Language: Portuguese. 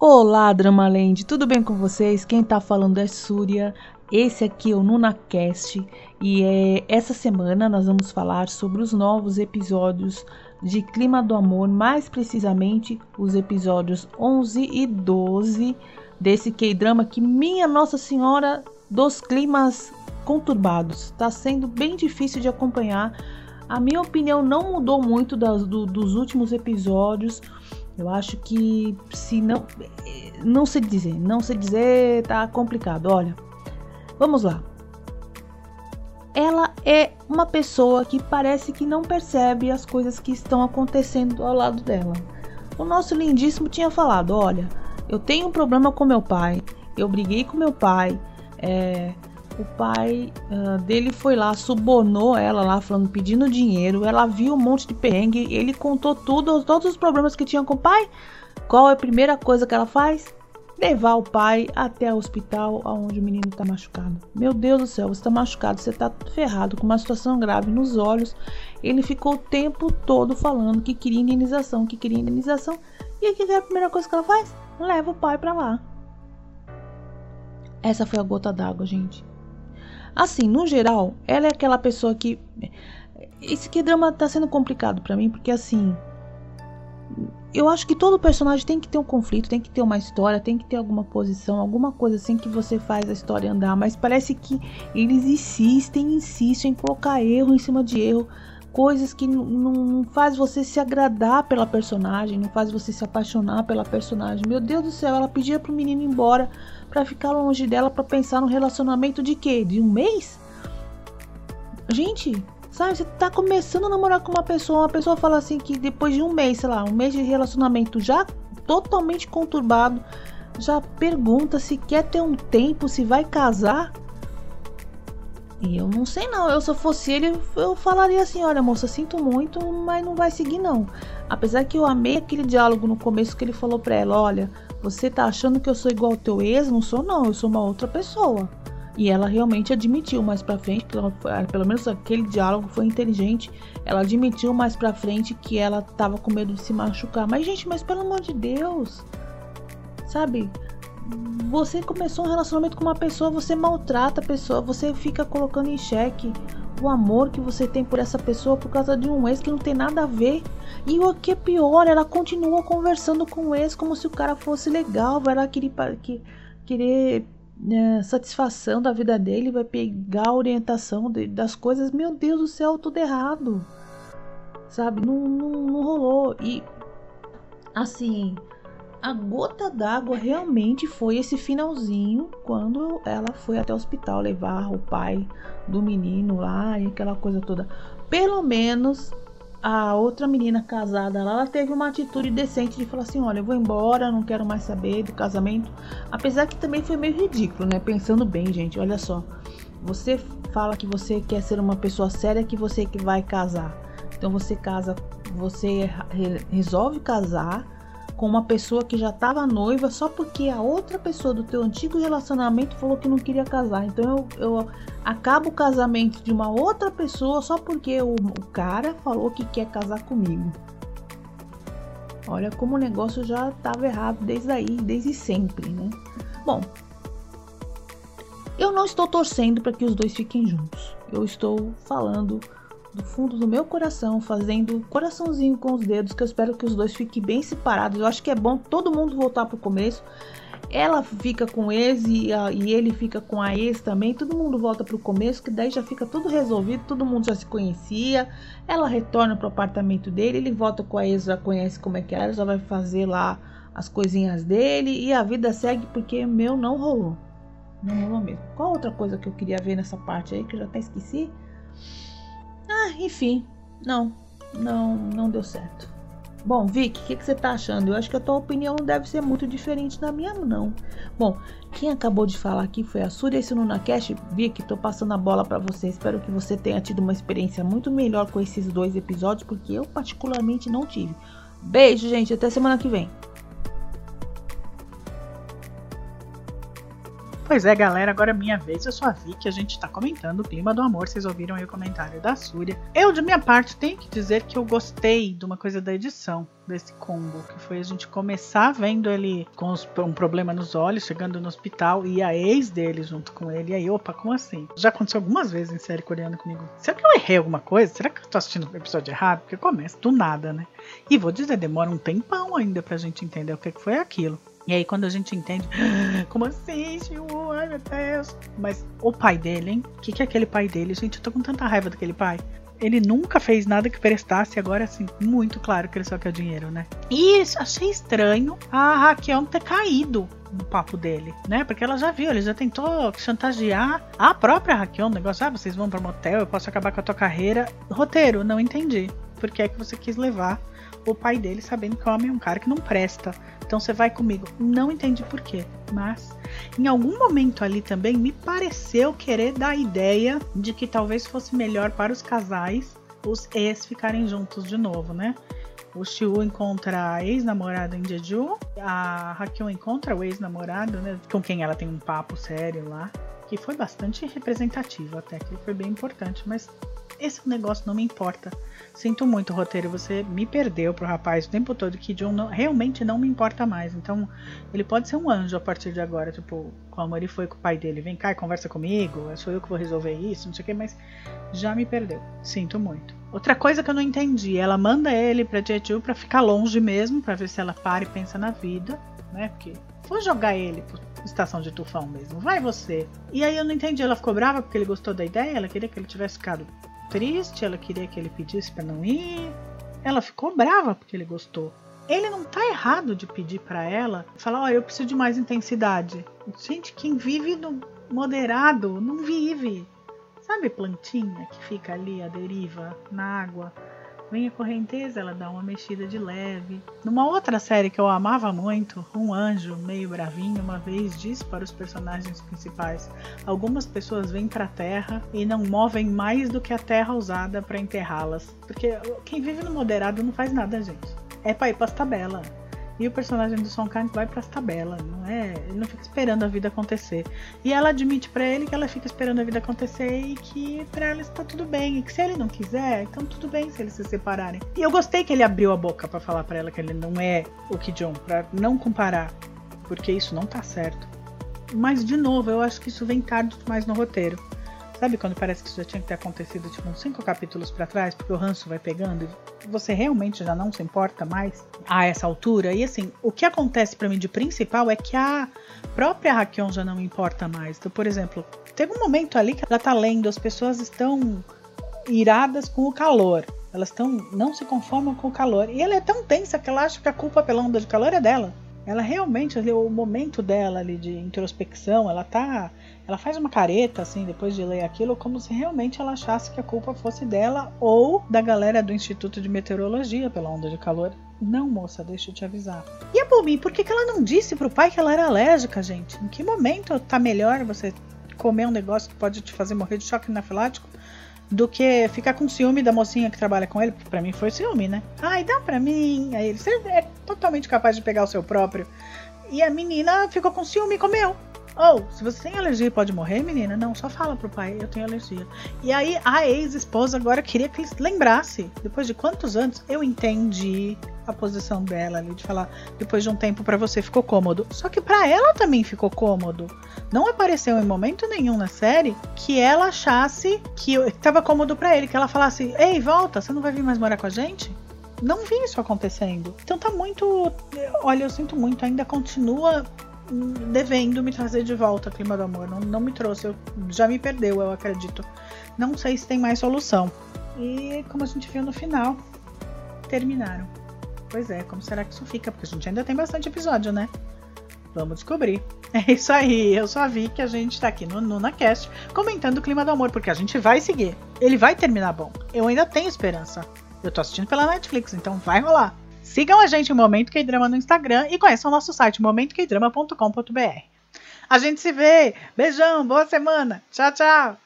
Olá, Dramaland, tudo bem com vocês? Quem tá falando é Súria. Esse aqui é o NunaCast e é, essa semana nós vamos falar sobre os novos episódios de Clima do Amor, mais precisamente os episódios 11 e 12 desse K-drama que minha Nossa Senhora dos climas conturbados. Tá sendo bem difícil de acompanhar. A minha opinião não mudou muito das, do, dos últimos episódios. Eu acho que se não não sei dizer, não sei dizer, tá complicado. Olha, vamos lá. Ela é uma pessoa que parece que não percebe as coisas que estão acontecendo ao lado dela. O nosso lindíssimo tinha falado: olha, eu tenho um problema com meu pai, eu briguei com meu pai, é, o pai uh, dele foi lá, subornou ela lá, falando, pedindo dinheiro. Ela viu um monte de perrengue, ele contou tudo, todos os problemas que tinha com o pai. Qual é a primeira coisa que ela faz? Levar o pai até o hospital onde o menino está machucado. Meu Deus do céu, você está machucado, você está ferrado, com uma situação grave nos olhos. Ele ficou o tempo todo falando que queria indenização, que queria indenização. E o que é a primeira coisa que ela faz? Leva o pai para lá. Essa foi a gota d'água, gente. Assim, no geral, ela é aquela pessoa que. Esse que drama tá sendo complicado para mim, porque assim. Eu acho que todo personagem tem que ter um conflito, tem que ter uma história, tem que ter alguma posição, alguma coisa assim que você faz a história andar. Mas parece que eles insistem, insistem em colocar erro em cima de erro coisas que não faz você se agradar pela personagem, não faz você se apaixonar pela personagem. Meu Deus do céu, ela pedia pro menino ir embora para ficar longe dela para pensar no relacionamento de quê? De um mês? Gente, sabe, você tá começando a namorar com uma pessoa, uma pessoa fala assim que depois de um mês, sei lá, um mês de relacionamento já totalmente conturbado, já pergunta se quer ter um tempo, se vai casar. E eu não sei não, eu se eu fosse ele, eu falaria assim, olha moça, sinto muito, mas não vai seguir não. Apesar que eu amei aquele diálogo no começo que ele falou pra ela, olha, você tá achando que eu sou igual ao teu ex? Não sou não, eu sou uma outra pessoa. E ela realmente admitiu mais pra frente, pelo, pelo menos aquele diálogo foi inteligente. Ela admitiu mais pra frente que ela tava com medo de se machucar. Mas gente, mas pelo amor de Deus, sabe? Você começou um relacionamento com uma pessoa, você maltrata a pessoa, você fica colocando em xeque o amor que você tem por essa pessoa por causa de um ex que não tem nada a ver. E o que é pior, ela continua conversando com o ex como se o cara fosse legal, vai lá querer, querer é, satisfação da vida dele, vai pegar a orientação de, das coisas. Meu Deus do céu, tudo errado. Sabe? Não, não, não rolou. E assim, a gota d'água realmente foi esse finalzinho quando ela foi até o hospital levar o pai do menino lá e aquela coisa toda. Pelo menos a outra menina casada lá, ela teve uma atitude decente de falar assim: olha, eu vou embora, não quero mais saber do casamento. Apesar que também foi meio ridículo, né? Pensando bem, gente, olha só. Você fala que você quer ser uma pessoa séria, que você que vai casar. Então você casa, você resolve casar com uma pessoa que já estava noiva só porque a outra pessoa do teu antigo relacionamento falou que não queria casar. Então eu, eu acabo o casamento de uma outra pessoa só porque o, o cara falou que quer casar comigo. Olha como o negócio já estava errado desde aí, desde sempre, né? Bom, eu não estou torcendo para que os dois fiquem juntos. Eu estou falando do fundo do meu coração, fazendo coraçãozinho com os dedos, que eu espero que os dois fiquem bem separados. Eu acho que é bom todo mundo voltar pro começo. Ela fica com ex e, a, e ele fica com a ex também. Todo mundo volta pro começo, que daí já fica tudo resolvido, todo mundo já se conhecia. Ela retorna pro apartamento dele, ele volta com a ex, já conhece como é que era, já vai fazer lá as coisinhas dele e a vida segue porque meu não rolou. Não rolou mesmo. Qual outra coisa que eu queria ver nessa parte aí que eu já até esqueci? Ah, enfim, não, não, não deu certo. Bom, Vic, o que, que, você tá achando? Eu acho que a tua opinião não deve ser muito diferente da minha, não. Bom, quem acabou de falar aqui foi a Surya Cash. Vic, tô passando a bola para você. Espero que você tenha tido uma experiência muito melhor com esses dois episódios, porque eu particularmente não tive. Beijo, gente. Até semana que vem. Pois é, galera, agora é minha vez. Eu só vi que a gente tá comentando o clima do amor. Vocês ouviram aí o comentário da Súria. Eu, de minha parte, tenho que dizer que eu gostei de uma coisa da edição desse combo, que foi a gente começar vendo ele com os, um problema nos olhos, chegando no hospital, e a ex dele junto com ele. E aí, opa, como assim? Já aconteceu algumas vezes em série coreana comigo. Será que eu errei alguma coisa? Será que eu tô assistindo o episódio errado? Porque começa do nada, né? E vou dizer, demora um tempão ainda pra gente entender o que foi aquilo. E aí quando a gente entende, como assim, Shiu? Ai meu Deus. Mas o pai dele, hein? O que, que é aquele pai dele? Gente, eu tô com tanta raiva daquele pai. Ele nunca fez nada que prestasse, agora assim, muito claro que ele só quer dinheiro, né? E achei estranho a Raquel ter caído no papo dele, né? Porque ela já viu, ele já tentou chantagear a própria Raquel, um negócio, ah, vocês vão para motel, eu posso acabar com a tua carreira. Roteiro, não entendi. Por que é que você quis levar o pai dele sabendo que o homem é um cara que não presta? Então você vai comigo. Não entendi por quê, mas em algum momento ali também me pareceu querer dar a ideia de que talvez fosse melhor para os casais os ex ficarem juntos de novo, né? O Xiu encontra a ex-namorada em Jeju, a Raquel encontra o ex-namorado, né? Com quem ela tem um papo sério lá, que foi bastante representativo até, que foi bem importante, mas esse negócio não me importa. Sinto muito, roteiro, você me perdeu pro rapaz o tempo todo que John não, realmente não me importa mais. Então, ele pode ser um anjo a partir de agora, tipo, como ele foi com o pai dele, vem cá e conversa comigo, sou eu que vou resolver isso, não sei o que, mas já me perdeu. Sinto muito. Outra coisa que eu não entendi, ela manda ele pra Jeju pra ficar longe mesmo, pra ver se ela para e pensa na vida, né? Porque vou jogar ele pra estação de tufão mesmo, vai você. E aí eu não entendi, ela ficou brava porque ele gostou da ideia, ela queria que ele tivesse ficado triste, ela queria que ele pedisse para não ir. Ela ficou brava porque ele gostou. Ele não tá errado de pedir para ela, falar, ó, oh, eu preciso de mais intensidade. Gente, quem vive no moderado não vive. Sabe plantinha que fica ali à deriva na água? Vem a correnteza, ela dá uma mexida de leve. Numa outra série que eu amava muito, um anjo meio bravinho uma vez disse para os personagens principais: algumas pessoas vêm para a Terra e não movem mais do que a terra usada para enterrá-las. Porque quem vive no moderado não faz nada, gente. É para ir para as tabelas. E o personagem do Song Kang vai para as tabelas, não é? Ele não fica esperando a vida acontecer. E ela admite para ele que ela fica esperando a vida acontecer e que para ela está tudo bem. E que se ele não quiser, então tudo bem se eles se separarem. E eu gostei que ele abriu a boca para falar para ela que ele não é o Ki Jong, para não comparar, porque isso não tá certo. Mas de novo, eu acho que isso vem tarde demais no roteiro. Sabe quando parece que isso já tinha que ter acontecido tipo uns cinco capítulos para trás, porque o ranço vai pegando e você realmente já não se importa mais a essa altura? E assim, o que acontece para mim de principal é que a própria Rakion já não importa mais. Então, por exemplo, teve um momento ali que ela tá lendo, as pessoas estão iradas com o calor. Elas estão não se conformam com o calor. E ela é tão tensa que ela acha que a culpa pela onda de calor é dela. Ela realmente, ali, o momento dela ali de introspecção, ela tá ela faz uma careta, assim, depois de ler aquilo, como se realmente ela achasse que a culpa fosse dela ou da galera do Instituto de Meteorologia pela onda de calor. Não, moça, deixa eu te avisar. E a Bumi, por que, que ela não disse pro pai que ela era alérgica, gente? Em que momento tá melhor você comer um negócio que pode te fazer morrer de choque anafilático do que ficar com ciúme da mocinha que trabalha com ele? Porque pra mim foi ciúme, né? Ai, dá pra mim. Aí ele, você é totalmente capaz de pegar o seu próprio. E a menina ficou com ciúme e comeu. Ou, oh, se você tem alergia pode morrer, menina, não, só fala pro pai, eu tenho alergia. E aí a ex-esposa agora queria que ele lembrasse, depois de quantos anos, eu entendi a posição dela ali de falar, depois de um tempo para você ficou cômodo. Só que para ela também ficou cômodo. Não apareceu em momento nenhum na série que ela achasse que estava cômodo para ele, que ela falasse: "Ei, volta, você não vai vir mais morar com a gente?" Não vi isso acontecendo. Então tá muito, olha, eu sinto muito, ainda continua devendo me trazer de volta Clima do Amor. Não, não me trouxe, eu, já me perdeu, eu acredito. Não sei se tem mais solução. E como a gente viu no final, terminaram. Pois é, como será que isso fica? Porque a gente ainda tem bastante episódio, né? Vamos descobrir. É isso aí, eu só vi que a gente tá aqui no NunaCast comentando o clima do amor, porque a gente vai seguir. Ele vai terminar bom. Eu ainda tenho esperança. Eu tô assistindo pela Netflix, então vai rolar. Sigam a gente Momento Que Drama no Instagram e conheçam o nosso site momentoqueidrama.com.br. A gente se vê. Beijão, boa semana. Tchau, tchau.